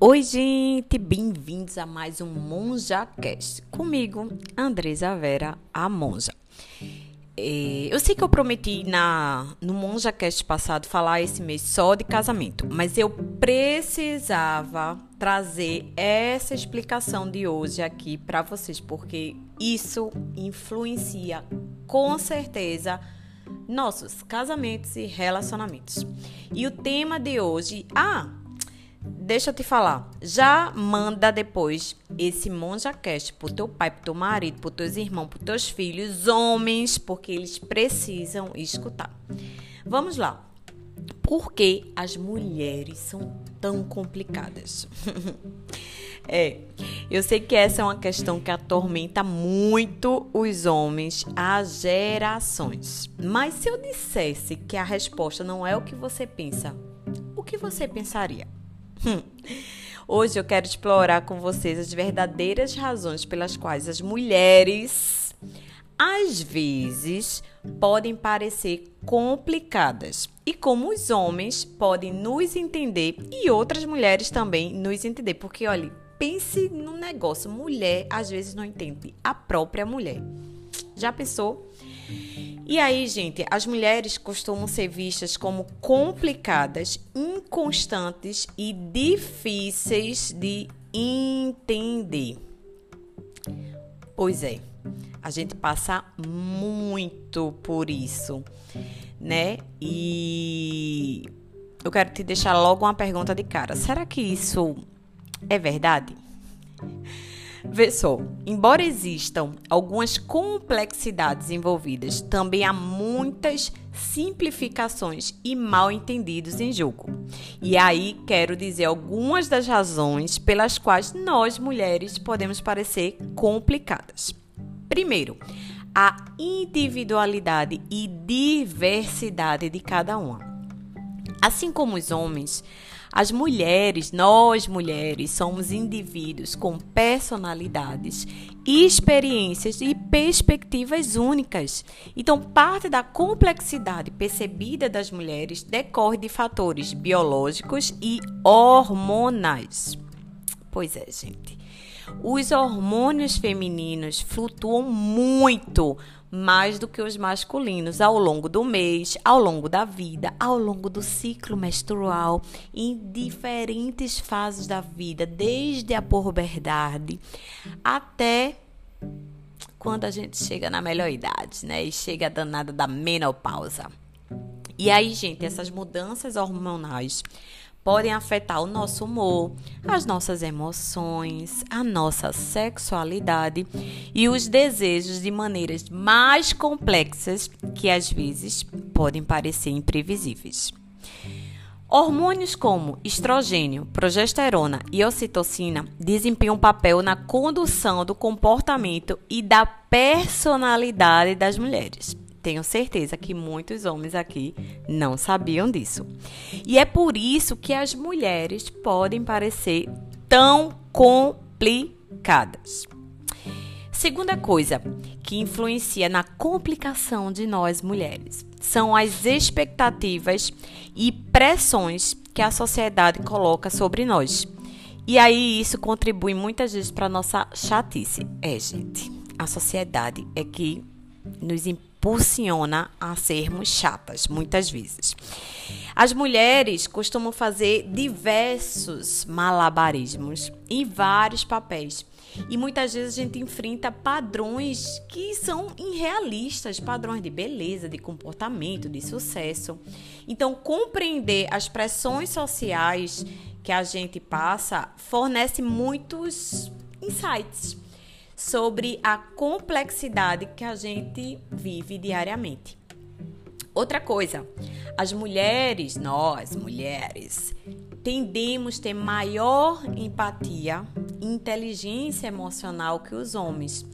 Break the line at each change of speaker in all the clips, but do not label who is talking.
Oi, gente, bem-vindos a mais um MonjaCast. Comigo, Andresa Vera, a Monja. É, eu sei que eu prometi na, no MonjaCast passado falar esse mês só de casamento, mas eu precisava trazer essa explicação de hoje aqui para vocês, porque isso influencia com certeza nossos casamentos e relacionamentos. E o tema de hoje, ah, Deixa eu te falar, já manda depois esse MonjaCast pro teu pai, pro teu marido, pros teus irmãos, pros teus filhos, homens, porque eles precisam escutar. Vamos lá. Por que as mulheres são tão complicadas? é, eu sei que essa é uma questão que atormenta muito os homens há gerações. Mas se eu dissesse que a resposta não é o que você pensa, o que você pensaria? Hoje eu quero explorar com vocês as verdadeiras razões pelas quais as mulheres, às vezes, podem parecer complicadas e como os homens podem nos entender e outras mulheres também nos entender. Porque, olha, pense no negócio: mulher às vezes não entende a própria mulher. Já pensou? E aí, gente, as mulheres costumam ser vistas como complicadas, inconstantes e difíceis de entender. Pois é, a gente passa muito por isso, né? E eu quero te deixar logo uma pergunta de cara: será que isso é verdade? Vê só, embora existam algumas complexidades envolvidas, também há muitas simplificações e mal entendidos em jogo. E aí quero dizer algumas das razões pelas quais nós mulheres podemos parecer complicadas. Primeiro, a individualidade e diversidade de cada uma. Assim como os homens, as mulheres, nós mulheres, somos indivíduos com personalidades, experiências e perspectivas únicas. Então, parte da complexidade percebida das mulheres decorre de fatores biológicos e hormonais. Pois é, gente. Os hormônios femininos flutuam muito mais do que os masculinos ao longo do mês, ao longo da vida, ao longo do ciclo menstrual, em diferentes fases da vida, desde a puberdade até quando a gente chega na melhor idade, né? E chega a danada da menopausa. E aí, gente, essas mudanças hormonais podem afetar o nosso humor, as nossas emoções, a nossa sexualidade e os desejos de maneiras mais complexas que às vezes podem parecer imprevisíveis. Hormônios como estrogênio, progesterona e ocitocina desempenham um papel na condução do comportamento e da personalidade das mulheres. Tenho certeza que muitos homens aqui não sabiam disso. E é por isso que as mulheres podem parecer tão complicadas. Segunda coisa que influencia na complicação de nós mulheres são as expectativas e pressões que a sociedade coloca sobre nós. E aí isso contribui muitas vezes para nossa chatice. É, gente, a sociedade é que nos impulsiona a sermos chatas, muitas vezes. As mulheres costumam fazer diversos malabarismos em vários papéis. E muitas vezes a gente enfrenta padrões que são irrealistas, padrões de beleza, de comportamento, de sucesso. Então, compreender as pressões sociais que a gente passa fornece muitos insights sobre a complexidade que a gente vive diariamente. Outra coisa, as mulheres, nós mulheres, tendemos a ter maior empatia, inteligência emocional que os homens.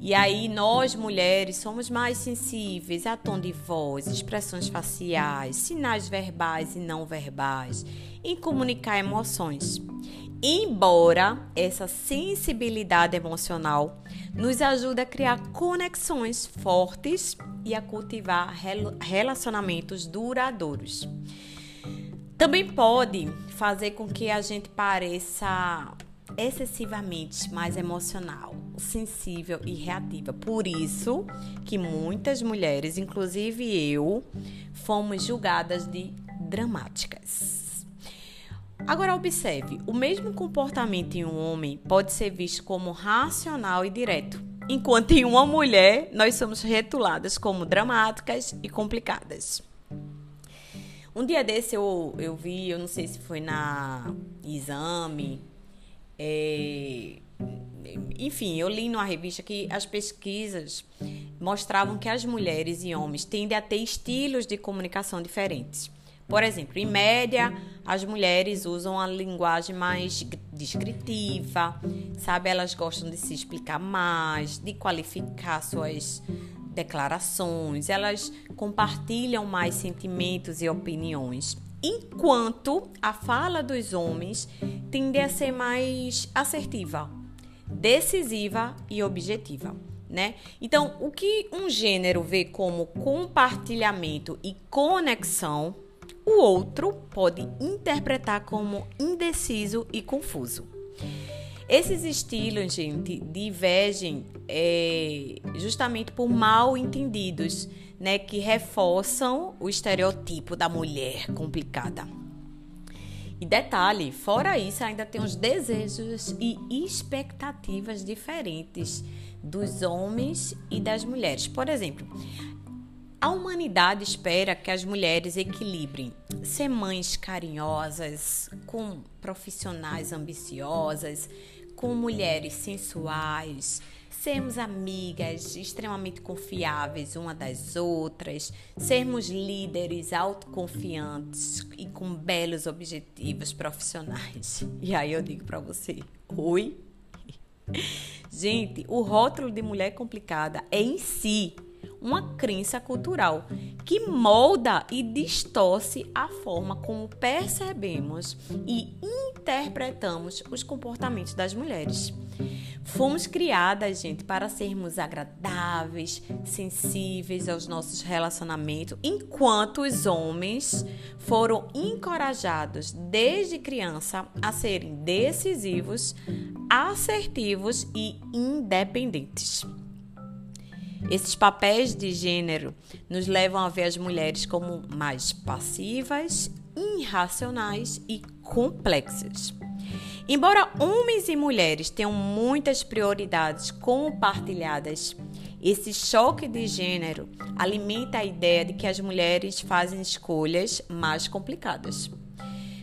E aí nós mulheres somos mais sensíveis a tom de voz, expressões faciais, sinais verbais e não verbais, em comunicar emoções. Embora essa sensibilidade emocional nos ajude a criar conexões fortes e a cultivar relacionamentos duradouros. Também pode fazer com que a gente pareça excessivamente mais emocional, sensível e reativa. Por isso que muitas mulheres, inclusive eu, fomos julgadas de dramáticas. Agora observe, o mesmo comportamento em um homem pode ser visto como racional e direto, enquanto em uma mulher nós somos retuladas como dramáticas e complicadas. Um dia desse eu, eu vi, eu não sei se foi na exame, é, enfim, eu li numa revista que as pesquisas mostravam que as mulheres e homens tendem a ter estilos de comunicação diferentes. Por exemplo, em média, as mulheres usam a linguagem mais descritiva, sabe? Elas gostam de se explicar mais, de qualificar suas declarações, elas compartilham mais sentimentos e opiniões. Enquanto a fala dos homens tende a ser mais assertiva, decisiva e objetiva. Né? Então, o que um gênero vê como compartilhamento e conexão, o outro pode interpretar como indeciso e confuso. Esses estilos, gente, divergem é, justamente por mal entendidos, né, que reforçam o estereotipo da mulher complicada. E detalhe, fora isso, ainda tem os desejos e expectativas diferentes dos homens e das mulheres. Por exemplo, a humanidade espera que as mulheres equilibrem ser mães carinhosas com profissionais ambiciosas, com mulheres sensuais, sermos amigas extremamente confiáveis uma das outras, sermos líderes autoconfiantes e com belos objetivos profissionais. E aí eu digo para você, oi? Gente, o rótulo de mulher complicada é em si uma crença cultural que molda e distorce a forma como percebemos e interpretamos os comportamentos das mulheres. Fomos criadas, gente, para sermos agradáveis, sensíveis aos nossos relacionamentos, enquanto os homens foram encorajados desde criança a serem decisivos, assertivos e independentes. Esses papéis de gênero nos levam a ver as mulheres como mais passivas, irracionais e complexas. Embora homens e mulheres tenham muitas prioridades compartilhadas, esse choque de gênero alimenta a ideia de que as mulheres fazem escolhas mais complicadas.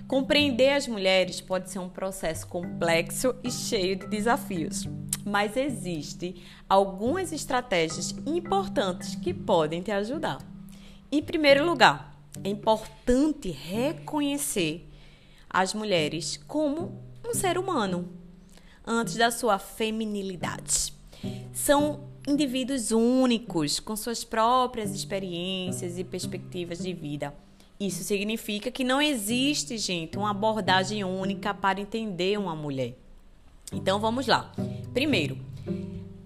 Compreender as mulheres pode ser um processo complexo e cheio de desafios, mas existem algumas estratégias importantes que podem te ajudar. Em primeiro lugar, é importante reconhecer as mulheres como um ser humano antes da sua feminilidade. São indivíduos únicos, com suas próprias experiências e perspectivas de vida. Isso significa que não existe, gente, uma abordagem única para entender uma mulher. Então vamos lá. Primeiro,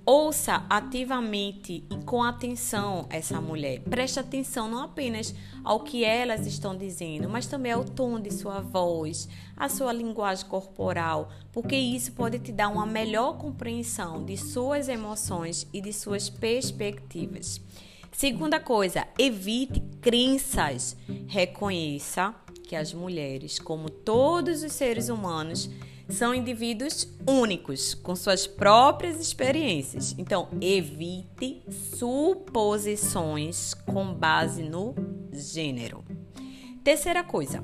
Ouça ativamente e com atenção essa mulher. Preste atenção não apenas ao que elas estão dizendo, mas também ao tom de sua voz, à sua linguagem corporal, porque isso pode te dar uma melhor compreensão de suas emoções e de suas perspectivas. Segunda coisa, evite crenças. Reconheça que as mulheres, como todos os seres humanos, são indivíduos únicos, com suas próprias experiências. Então, evite suposições com base no gênero. Terceira coisa,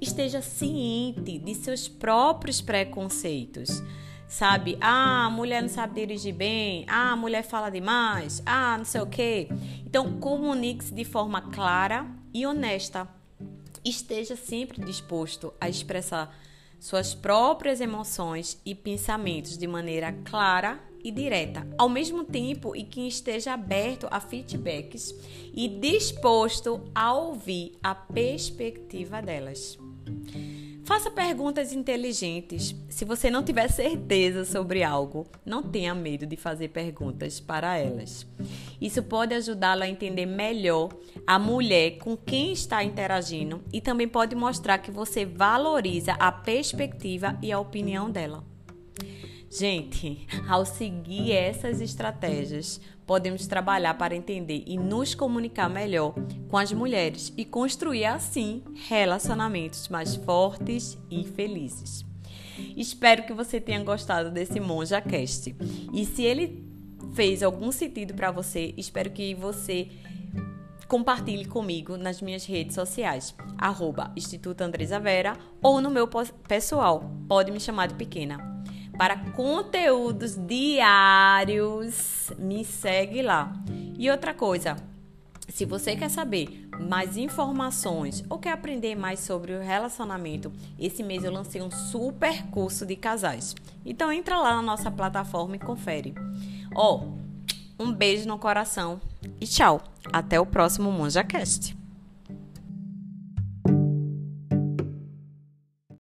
esteja ciente de seus próprios preconceitos. Sabe, ah, a mulher não sabe dirigir bem, ah, a mulher fala demais, ah, não sei o quê. Então, comunique-se de forma clara e honesta. Esteja sempre disposto a expressar suas próprias emoções e pensamentos de maneira clara e direta, ao mesmo tempo e que esteja aberto a feedbacks e disposto a ouvir a perspectiva delas. Faça perguntas inteligentes. Se você não tiver certeza sobre algo, não tenha medo de fazer perguntas para elas. Isso pode ajudá-lo a entender melhor a mulher com quem está interagindo e também pode mostrar que você valoriza a perspectiva e a opinião dela. Gente, ao seguir essas estratégias, podemos trabalhar para entender e nos comunicar melhor com as mulheres e construir assim relacionamentos mais fortes e felizes. Espero que você tenha gostado desse Monja Cast. E se ele fez algum sentido para você, espero que você compartilhe comigo nas minhas redes sociais, arroba Instituto Andresa Vera ou no meu pessoal, pode me chamar de pequena. Para conteúdos diários, me segue lá. E outra coisa, se você quer saber mais informações ou quer aprender mais sobre o relacionamento, esse mês eu lancei um super curso de casais. Então entra lá na nossa plataforma e confere. Ó, oh, um beijo no coração e tchau. Até o próximo MonjaCast.